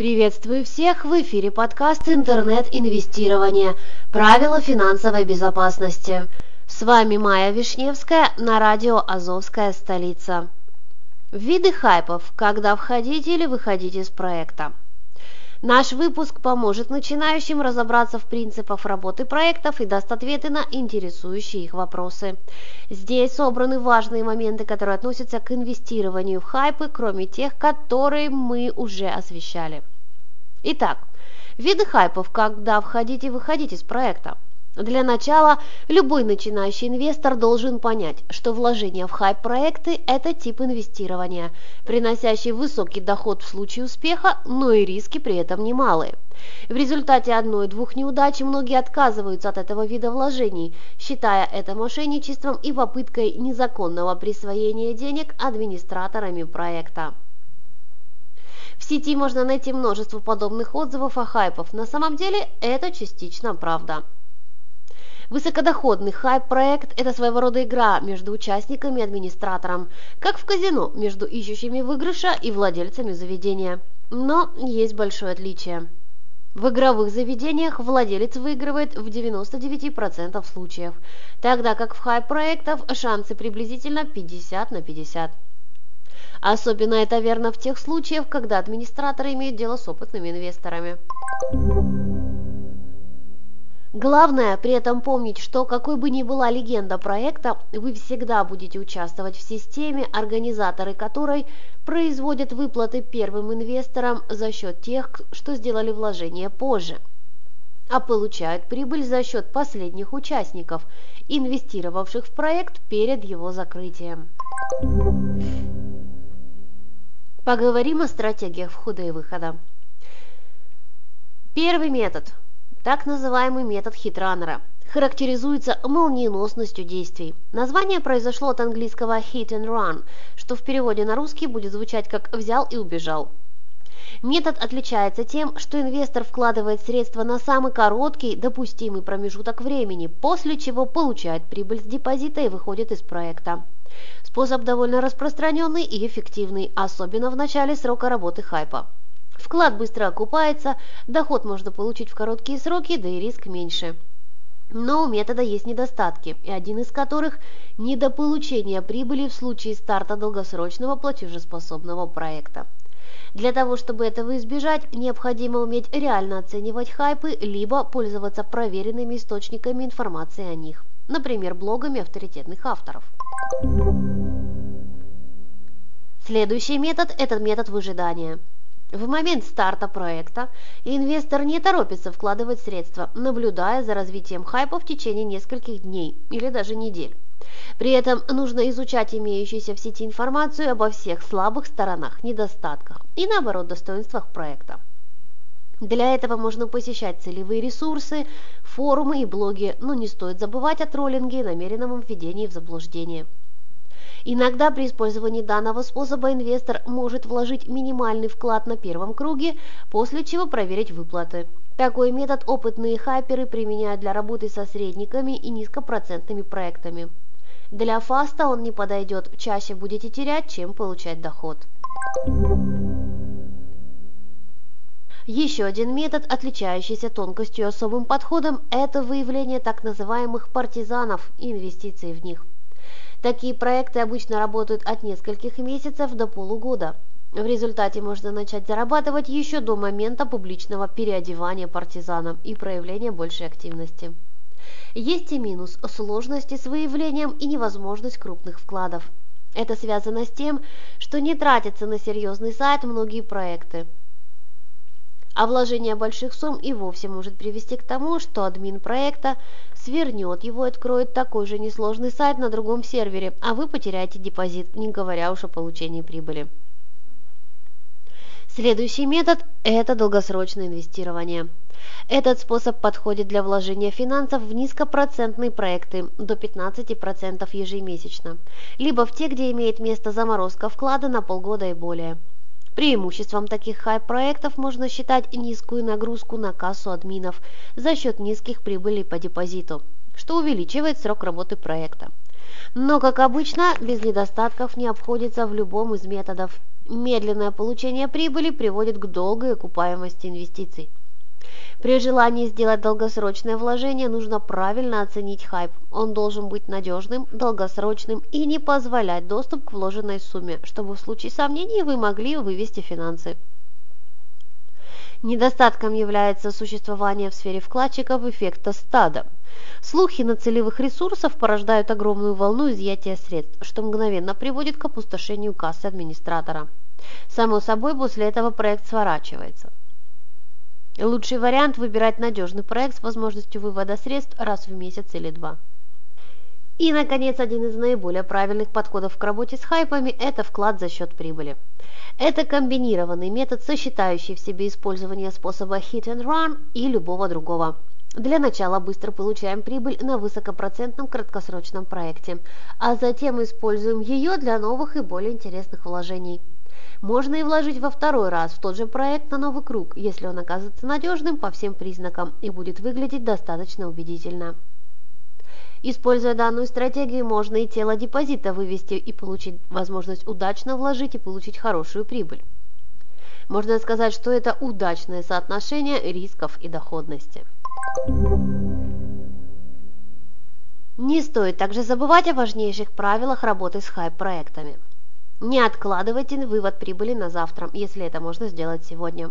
Приветствую всех в эфире подкаст «Интернет-инвестирование. Правила финансовой безопасности». С вами Майя Вишневская на радио «Азовская столица». Виды хайпов, когда входить или выходить из проекта. Наш выпуск поможет начинающим разобраться в принципах работы проектов и даст ответы на интересующие их вопросы. Здесь собраны важные моменты, которые относятся к инвестированию в хайпы, кроме тех, которые мы уже освещали. Итак, виды хайпов, когда входить и выходить из проекта. Для начала, любой начинающий инвестор должен понять, что вложение в хайп-проекты – это тип инвестирования, приносящий высокий доход в случае успеха, но и риски при этом немалые. В результате одной-двух неудач многие отказываются от этого вида вложений, считая это мошенничеством и попыткой незаконного присвоения денег администраторами проекта. В сети можно найти множество подобных отзывов о хайпов. На самом деле это частично правда. Высокодоходный хайп-проект – это своего рода игра между участниками и администратором, как в казино между ищущими выигрыша и владельцами заведения. Но есть большое отличие. В игровых заведениях владелец выигрывает в 99% случаев, тогда как в хайп-проектах шансы приблизительно 50 на 50. Особенно это верно в тех случаях, когда администраторы имеют дело с опытными инвесторами. Главное при этом помнить, что какой бы ни была легенда проекта, вы всегда будете участвовать в системе, организаторы которой производят выплаты первым инвесторам за счет тех, что сделали вложения позже, а получают прибыль за счет последних участников, инвестировавших в проект перед его закрытием. Поговорим о стратегиях входа и выхода. Первый метод – так называемый метод хитранера характеризуется молниеносностью действий. Название произошло от английского hit and run, что в переводе на русский будет звучать как «взял и убежал». Метод отличается тем, что инвестор вкладывает средства на самый короткий допустимый промежуток времени, после чего получает прибыль с депозита и выходит из проекта. Способ довольно распространенный и эффективный, особенно в начале срока работы хайпа. Вклад быстро окупается, доход можно получить в короткие сроки, да и риск меньше. Но у метода есть недостатки, и один из которых – недополучение прибыли в случае старта долгосрочного платежеспособного проекта. Для того, чтобы этого избежать, необходимо уметь реально оценивать хайпы, либо пользоваться проверенными источниками информации о них, например, блогами авторитетных авторов. Следующий метод – это метод выжидания – в момент старта проекта инвестор не торопится вкладывать средства, наблюдая за развитием хайпа в течение нескольких дней или даже недель. При этом нужно изучать имеющуюся в сети информацию обо всех слабых сторонах, недостатках и, наоборот, достоинствах проекта. Для этого можно посещать целевые ресурсы, форумы и блоги, но не стоит забывать о троллинге и намеренном введении в заблуждение. Иногда при использовании данного способа инвестор может вложить минимальный вклад на первом круге, после чего проверить выплаты. Такой метод опытные хайперы применяют для работы со средниками и низкопроцентными проектами. Для фаста он не подойдет, чаще будете терять, чем получать доход. Еще один метод, отличающийся тонкостью и особым подходом, это выявление так называемых партизанов и инвестиции в них. Такие проекты обычно работают от нескольких месяцев до полугода. В результате можно начать зарабатывать еще до момента публичного переодевания партизаном и проявления большей активности. Есть и минус – сложности с выявлением и невозможность крупных вкладов. Это связано с тем, что не тратятся на серьезный сайт многие проекты. А вложение больших сумм и вовсе может привести к тому, что админ проекта свернет его и откроет такой же несложный сайт на другом сервере, а вы потеряете депозит, не говоря уж о получении прибыли. Следующий метод – это долгосрочное инвестирование. Этот способ подходит для вложения финансов в низкопроцентные проекты до 15% ежемесячно, либо в те, где имеет место заморозка вклада на полгода и более. Преимуществом таких хай-проектов можно считать низкую нагрузку на кассу админов за счет низких прибылей по депозиту, что увеличивает срок работы проекта. Но, как обычно, без недостатков не обходится в любом из методов. Медленное получение прибыли приводит к долгой окупаемости инвестиций. При желании сделать долгосрочное вложение нужно правильно оценить хайп. Он должен быть надежным, долгосрочным и не позволять доступ к вложенной сумме, чтобы в случае сомнений вы могли вывести финансы. Недостатком является существование в сфере вкладчиков эффекта стада. Слухи на целевых ресурсов порождают огромную волну изъятия средств, что мгновенно приводит к опустошению кассы администратора. Само собой, после этого проект сворачивается. Лучший вариант – выбирать надежный проект с возможностью вывода средств раз в месяц или два. И, наконец, один из наиболее правильных подходов к работе с хайпами – это вклад за счет прибыли. Это комбинированный метод, сочетающий в себе использование способа hit and run и любого другого. Для начала быстро получаем прибыль на высокопроцентном краткосрочном проекте, а затем используем ее для новых и более интересных вложений – можно и вложить во второй раз в тот же проект на новый круг, если он окажется надежным по всем признакам и будет выглядеть достаточно убедительно. Используя данную стратегию, можно и тело депозита вывести и получить возможность удачно вложить и получить хорошую прибыль. Можно сказать, что это удачное соотношение рисков и доходности. Не стоит также забывать о важнейших правилах работы с хайп-проектами. Не откладывайте вывод прибыли на завтра, если это можно сделать сегодня.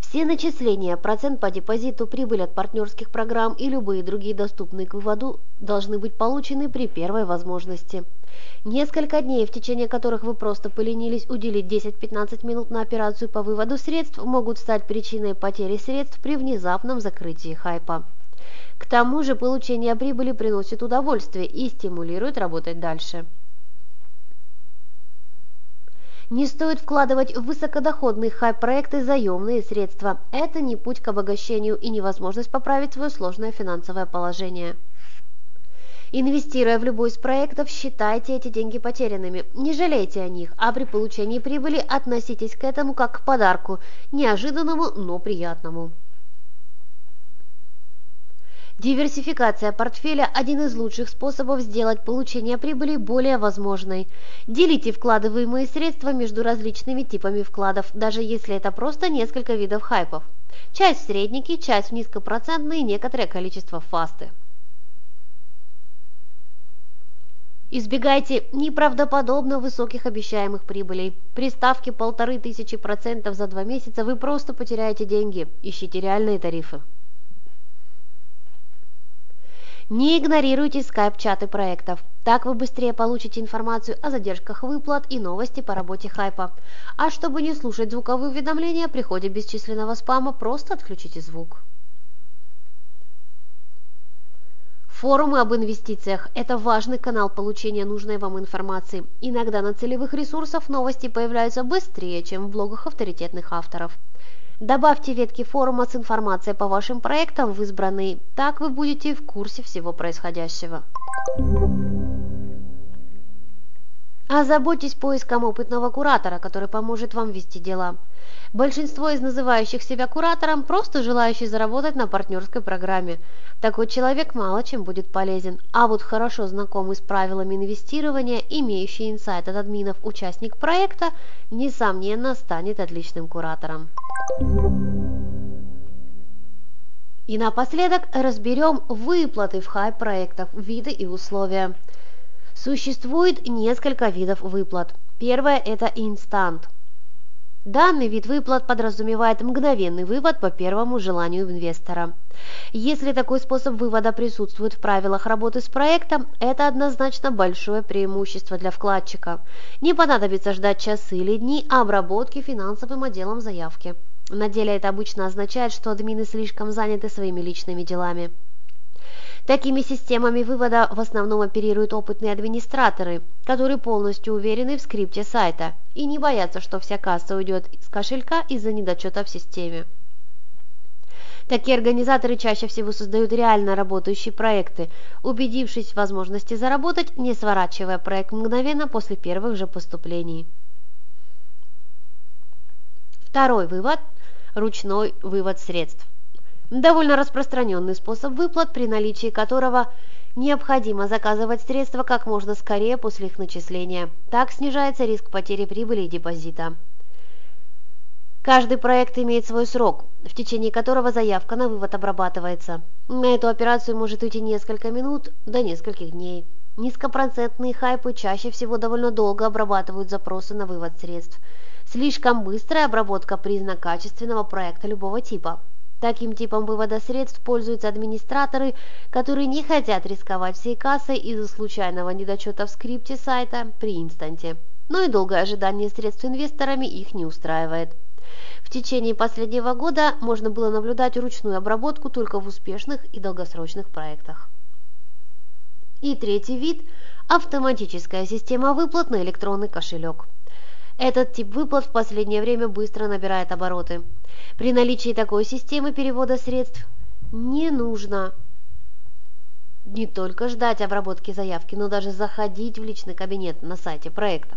Все начисления, процент по депозиту, прибыль от партнерских программ и любые другие доступные к выводу должны быть получены при первой возможности. Несколько дней, в течение которых вы просто поленились уделить 10-15 минут на операцию по выводу средств, могут стать причиной потери средств при внезапном закрытии хайпа. К тому же получение прибыли приносит удовольствие и стимулирует работать дальше. Не стоит вкладывать в высокодоходные хай-проекты заемные средства. Это не путь к обогащению и невозможность поправить свое сложное финансовое положение. Инвестируя в любой из проектов, считайте эти деньги потерянными. Не жалейте о них, а при получении прибыли относитесь к этому как к подарку, неожиданному, но приятному. Диверсификация портфеля – один из лучших способов сделать получение прибыли более возможной. Делите вкладываемые средства между различными типами вкладов, даже если это просто несколько видов хайпов. Часть в средники, часть в низкопроцентные некоторое количество фасты. Избегайте неправдоподобно высоких обещаемых прибылей. При ставке полторы тысячи процентов за два месяца вы просто потеряете деньги. Ищите реальные тарифы. Не игнорируйте скайп-чаты проектов. Так вы быстрее получите информацию о задержках выплат и новости по работе хайпа. А чтобы не слушать звуковые уведомления о приходе бесчисленного спама, просто отключите звук. Форумы об инвестициях – это важный канал получения нужной вам информации. Иногда на целевых ресурсах новости появляются быстрее, чем в блогах авторитетных авторов. Добавьте ветки форума с информацией по вашим проектам в избранный, так вы будете в курсе всего происходящего. Озаботьтесь поиском опытного куратора, который поможет вам вести дела. Большинство из называющих себя куратором просто желающие заработать на партнерской программе. Такой человек мало чем будет полезен, а вот хорошо знакомый с правилами инвестирования, имеющий инсайт от админов участник проекта, несомненно станет отличным куратором. И напоследок разберем выплаты в хай-проектах, виды и условия. Существует несколько видов выплат. Первое – это инстант. Данный вид выплат подразумевает мгновенный вывод по первому желанию инвестора. Если такой способ вывода присутствует в правилах работы с проектом, это однозначно большое преимущество для вкладчика. Не понадобится ждать часы или дни обработки финансовым отделом заявки. На деле это обычно означает, что админы слишком заняты своими личными делами. Такими системами вывода в основном оперируют опытные администраторы, которые полностью уверены в скрипте сайта и не боятся, что вся касса уйдет из кошелька из-за недочета в системе. Такие организаторы чаще всего создают реально работающие проекты, убедившись в возможности заработать, не сворачивая проект мгновенно после первых же поступлений. Второй вывод – ручной вывод средств. Довольно распространенный способ выплат, при наличии которого необходимо заказывать средства как можно скорее после их начисления. Так снижается риск потери прибыли и депозита. Каждый проект имеет свой срок, в течение которого заявка на вывод обрабатывается. На эту операцию может уйти несколько минут до нескольких дней. Низкопроцентные хайпы чаще всего довольно долго обрабатывают запросы на вывод средств. Слишком быстрая обработка – признак качественного проекта любого типа. Таким типом вывода средств пользуются администраторы, которые не хотят рисковать всей кассой из-за случайного недочета в скрипте сайта при инстанте. Но и долгое ожидание средств инвесторами их не устраивает. В течение последнего года можно было наблюдать ручную обработку только в успешных и долгосрочных проектах. И третий вид – автоматическая система выплат на электронный кошелек. Этот тип выплат в последнее время быстро набирает обороты. При наличии такой системы перевода средств не нужно не только ждать обработки заявки, но даже заходить в личный кабинет на сайте проекта.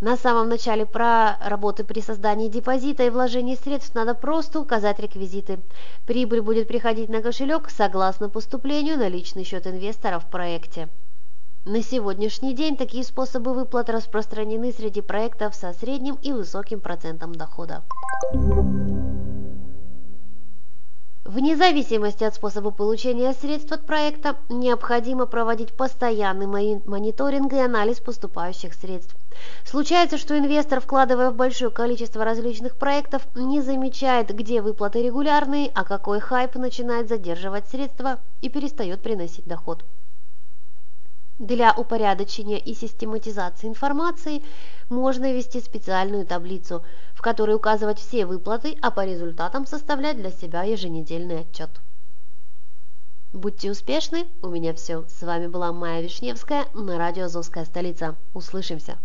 На самом начале про работы при создании депозита и вложении средств надо просто указать реквизиты. Прибыль будет приходить на кошелек согласно поступлению на личный счет инвестора в проекте. На сегодняшний день такие способы выплат распространены среди проектов со средним и высоким процентом дохода. Вне зависимости от способа получения средств от проекта, необходимо проводить постоянный мониторинг и анализ поступающих средств. Случается, что инвестор, вкладывая в большое количество различных проектов, не замечает, где выплаты регулярные, а какой хайп начинает задерживать средства и перестает приносить доход. Для упорядочения и систематизации информации можно ввести специальную таблицу, в которой указывать все выплаты, а по результатам составлять для себя еженедельный отчет. Будьте успешны, у меня все. С вами была Майя Вишневская на радио «Азовская столица». Услышимся!